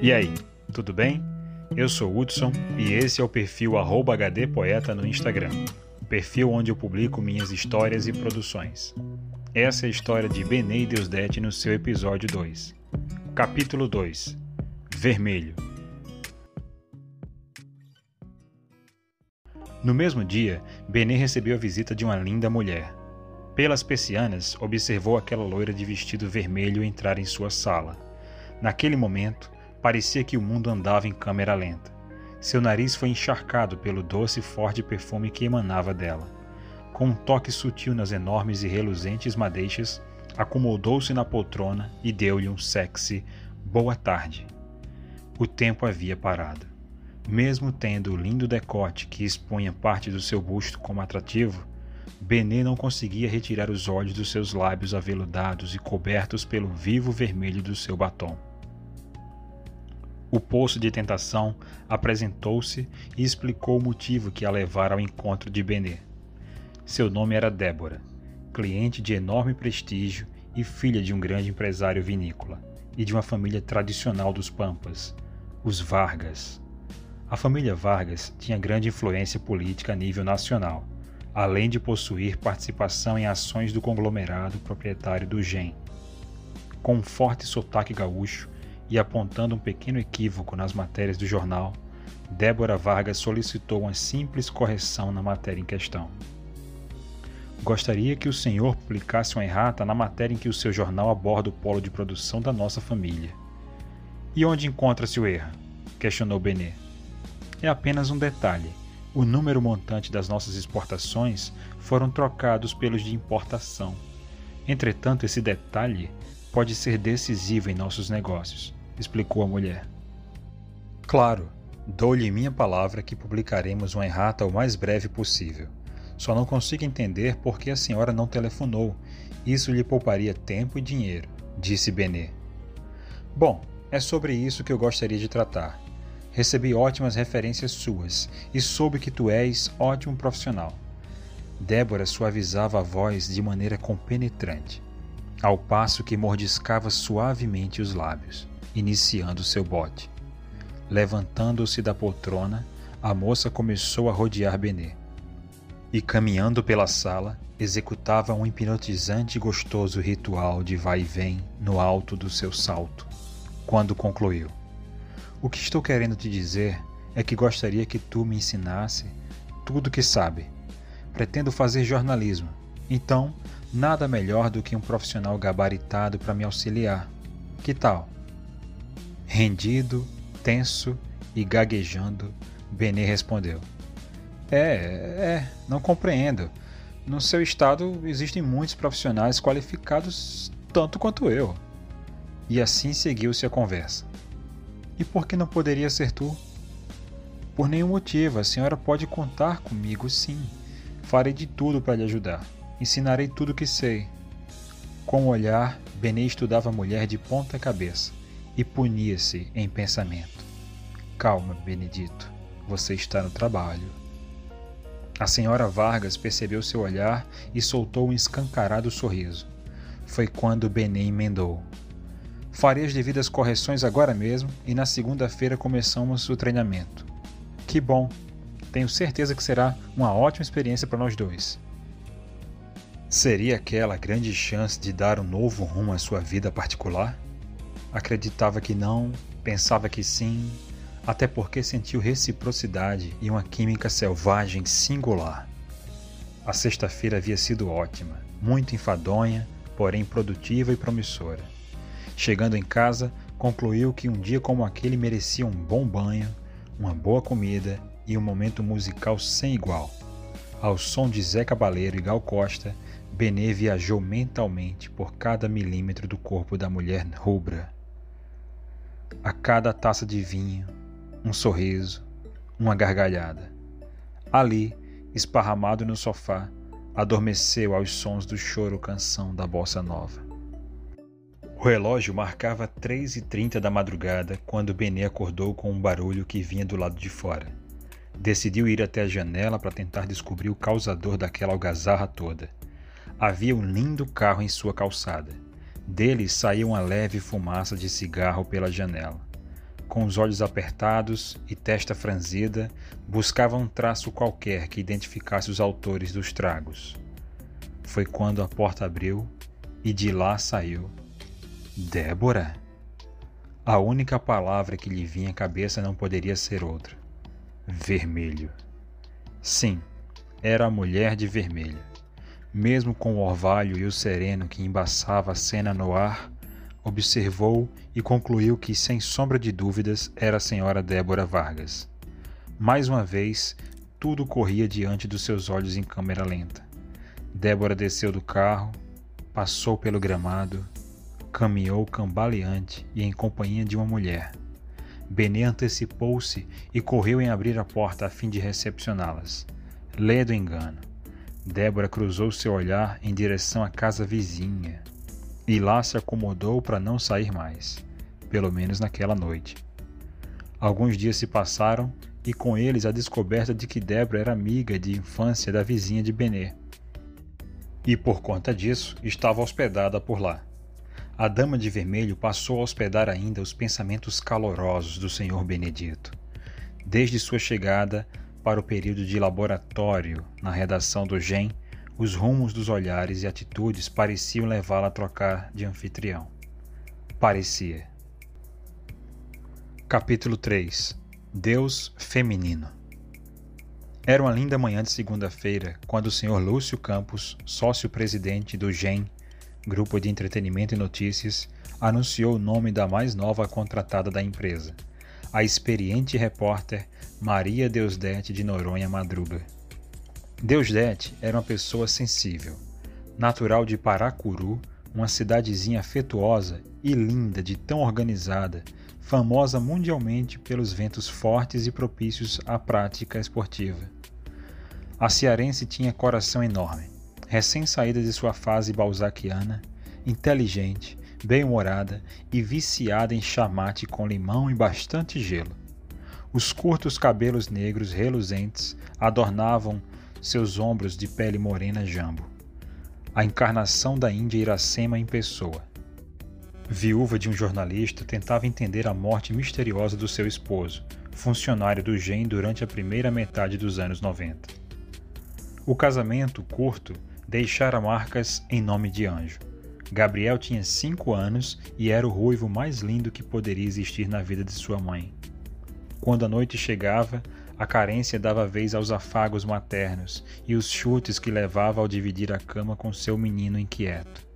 E aí, tudo bem? Eu sou Hudson e esse é o perfil @hdpoeta no Instagram, perfil onde eu publico minhas histórias e produções. Essa é a história de Benê e Deusdete no seu episódio 2. Capítulo 2 Vermelho No mesmo dia, Benê recebeu a visita de uma linda mulher. Pelas persianas, observou aquela loira de vestido vermelho entrar em sua sala. Naquele momento, parecia que o mundo andava em câmera lenta. Seu nariz foi encharcado pelo doce e forte perfume que emanava dela. Com um toque sutil nas enormes e reluzentes madeixas, acomodou-se na poltrona e deu-lhe um sexy boa tarde. O tempo havia parado. Mesmo tendo o lindo decote que expunha parte do seu busto como atrativo, Benê não conseguia retirar os olhos dos seus lábios aveludados e cobertos pelo vivo vermelho do seu batom. O poço de tentação apresentou-se e explicou o motivo que a levara ao encontro de Benê. Seu nome era Débora, cliente de enorme prestígio e filha de um grande empresário vinícola e de uma família tradicional dos Pampas, os Vargas. A família Vargas tinha grande influência política a nível nacional, além de possuir participação em ações do conglomerado proprietário do GEM. Com um forte sotaque gaúcho e apontando um pequeno equívoco nas matérias do jornal, Débora Vargas solicitou uma simples correção na matéria em questão. Gostaria que o senhor publicasse uma errata na matéria em que o seu jornal aborda o polo de produção da nossa família. E onde encontra-se o erro? questionou Benê é apenas um detalhe. O número montante das nossas exportações foram trocados pelos de importação. Entretanto, esse detalhe pode ser decisivo em nossos negócios, explicou a mulher. Claro, dou-lhe minha palavra que publicaremos uma errata o mais breve possível. Só não consigo entender por que a senhora não telefonou. Isso lhe pouparia tempo e dinheiro, disse Benê. Bom, é sobre isso que eu gostaria de tratar. Recebi ótimas referências suas e soube que tu és ótimo profissional. Débora suavizava a voz de maneira compenetrante, ao passo que mordiscava suavemente os lábios, iniciando seu bote. Levantando-se da poltrona, a moça começou a rodear Benê. E caminhando pela sala, executava um hipnotizante e gostoso ritual de vai e vem no alto do seu salto. Quando concluiu, o que estou querendo te dizer é que gostaria que tu me ensinasse tudo o que sabe. Pretendo fazer jornalismo, então nada melhor do que um profissional gabaritado para me auxiliar. Que tal? Rendido, tenso e gaguejando, Benê respondeu: É, é, não compreendo. No seu estado existem muitos profissionais qualificados tanto quanto eu. E assim seguiu-se a conversa. E por que não poderia ser tu? Por nenhum motivo, a senhora pode contar comigo, sim. Farei de tudo para lhe ajudar. Ensinarei tudo o que sei. Com o olhar, Benê estudava a mulher de ponta cabeça e punia-se em pensamento. Calma, Benedito, você está no trabalho. A senhora Vargas percebeu seu olhar e soltou um escancarado sorriso. Foi quando Benê emendou. Farei as devidas correções agora mesmo e na segunda-feira começamos o treinamento. Que bom! Tenho certeza que será uma ótima experiência para nós dois. Seria aquela grande chance de dar um novo rumo à sua vida particular? Acreditava que não, pensava que sim, até porque sentiu reciprocidade e uma química selvagem singular. A sexta-feira havia sido ótima, muito enfadonha, porém produtiva e promissora. Chegando em casa, concluiu que um dia como aquele merecia um bom banho, uma boa comida e um momento musical sem igual. Ao som de Zé Cabaleiro e Gal Costa, Benê viajou mentalmente por cada milímetro do corpo da mulher rubra. A cada taça de vinho, um sorriso, uma gargalhada. Ali, esparramado no sofá, adormeceu aos sons do choro canção da bossa nova. O relógio marcava três e trinta da madrugada quando Benê acordou com um barulho que vinha do lado de fora. Decidiu ir até a janela para tentar descobrir o causador daquela algazarra toda. Havia um lindo carro em sua calçada. Dele saía uma leve fumaça de cigarro pela janela. com os olhos apertados e testa franzida, buscava um traço qualquer que identificasse os autores dos tragos. Foi quando a porta abriu e de lá saiu Débora. A única palavra que lhe vinha à cabeça não poderia ser outra: vermelho. Sim, era a mulher de vermelho. Mesmo com o orvalho e o sereno que embaçava a cena no ar, observou e concluiu que, sem sombra de dúvidas, era a senhora Débora Vargas. Mais uma vez, tudo corria diante dos seus olhos em câmera lenta. Débora desceu do carro, passou pelo gramado, caminhou cambaleante e em companhia de uma mulher. Benê antecipou-se e correu em abrir a porta a fim de recepcioná-las. Lê do engano. Débora cruzou seu olhar em direção à casa vizinha, e lá se acomodou para não sair mais, pelo menos naquela noite. Alguns dias se passaram e com eles a descoberta de que Débora era amiga de infância da vizinha de Benê. E por conta disso, estava hospedada por lá. A dama de vermelho passou a hospedar ainda os pensamentos calorosos do senhor Benedito. Desde sua chegada para o período de laboratório na redação do GEM, os rumos dos olhares e atitudes pareciam levá-la a trocar de anfitrião. Parecia. Capítulo 3 Deus Feminino Era uma linda manhã de segunda-feira quando o Sr. Lúcio Campos, sócio-presidente do GEM, Grupo de Entretenimento e Notícias, anunciou o nome da mais nova contratada da empresa, a experiente repórter Maria Deusdete de Noronha Madruga. Deusdete era uma pessoa sensível, natural de Paracuru, uma cidadezinha afetuosa e linda de tão organizada, famosa mundialmente pelos ventos fortes e propícios à prática esportiva. A cearense tinha coração enorme, recém-saída de sua fase balzaquiana, inteligente, bem-humorada e viciada em chamate com limão e bastante gelo. Os curtos cabelos negros reluzentes adornavam seus ombros de pele morena jambo. A encarnação da Índia Iracema em pessoa. Viúva de um jornalista, tentava entender a morte misteriosa do seu esposo, funcionário do GEM durante a primeira metade dos anos 90. O casamento, curto, deixara marcas em nome de anjo. Gabriel tinha cinco anos e era o ruivo mais lindo que poderia existir na vida de sua mãe. Quando a noite chegava, a carência dava vez aos afagos maternos e os chutes que levava ao dividir a cama com seu menino inquieto.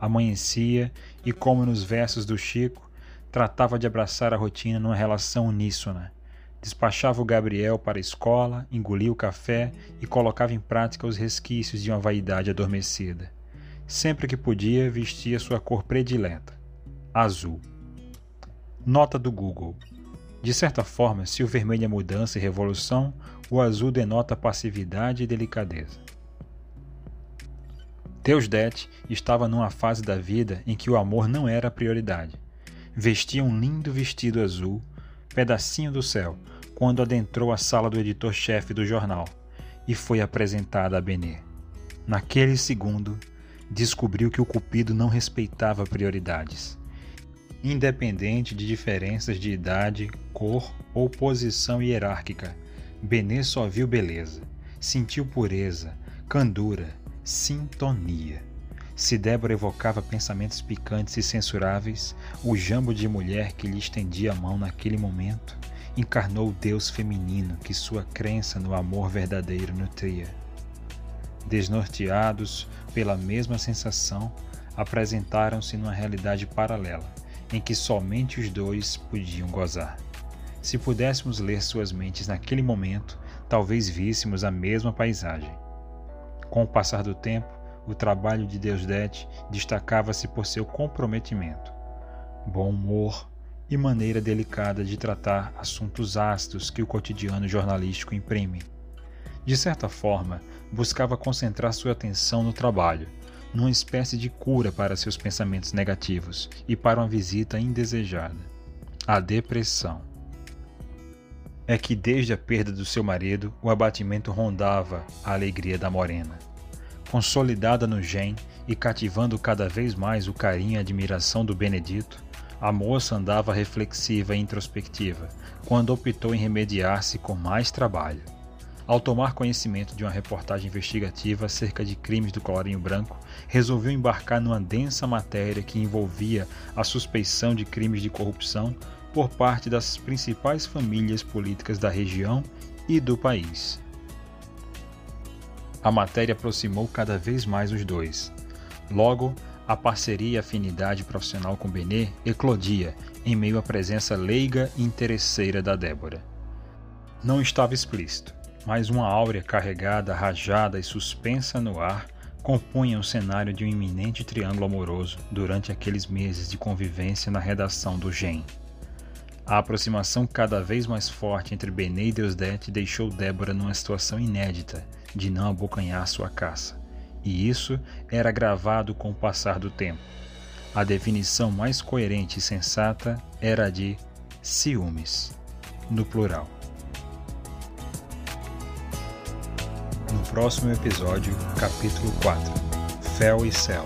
Amanhecia e, como nos versos do Chico, tratava de abraçar a rotina numa relação uníssona. Despachava o Gabriel para a escola, engolia o café e colocava em prática os resquícios de uma vaidade adormecida. Sempre que podia, vestia sua cor predileta, azul. Nota do Google. De certa forma, se o vermelho é mudança e revolução, o azul denota passividade e delicadeza. Deusdete estava numa fase da vida em que o amor não era a prioridade. Vestia um lindo vestido azul, pedacinho do céu, quando adentrou a sala do editor-chefe do jornal e foi apresentada a Benê. Naquele segundo, descobriu que o Cupido não respeitava prioridades independente de diferenças de idade, cor ou posição hierárquica. Benê só viu beleza, sentiu pureza, candura, sintonia. Se Débora evocava pensamentos picantes e censuráveis, o jambo de mulher que lhe estendia a mão naquele momento encarnou o Deus feminino que sua crença no amor verdadeiro nutria. Desnorteados pela mesma sensação, apresentaram-se numa realidade paralela em que somente os dois podiam gozar. Se pudéssemos ler suas mentes naquele momento, talvez víssemos a mesma paisagem. Com o passar do tempo, o trabalho de Deusdete destacava-se por seu comprometimento, bom humor e maneira delicada de tratar assuntos ácidos que o cotidiano jornalístico imprime. De certa forma, buscava concentrar sua atenção no trabalho, numa espécie de cura para seus pensamentos negativos e para uma visita indesejada a depressão. É que desde a perda do seu marido, o abatimento rondava a alegria da morena. Consolidada no gen e cativando cada vez mais o carinho e admiração do Benedito, A moça andava reflexiva e introspectiva, quando optou em remediar-se com mais trabalho. Ao tomar conhecimento de uma reportagem investigativa acerca de crimes do colarinho branco, resolveu embarcar numa densa matéria que envolvia a suspeição de crimes de corrupção por parte das principais famílias políticas da região e do país. A matéria aproximou cada vez mais os dois. Logo, a parceria e afinidade profissional com Benê eclodia em meio à presença leiga e interesseira da Débora. Não estava explícito, mas uma áurea carregada, rajada e suspensa no ar compunha o cenário de um iminente triângulo amoroso durante aqueles meses de convivência na redação do GEM. A aproximação cada vez mais forte entre Benê e Deusdete deixou Débora numa situação inédita de não abocanhar sua caça e isso era gravado com o passar do tempo. A definição mais coerente e sensata era a de ciúmes, no plural. Próximo episódio, capítulo 4 Fel e Céu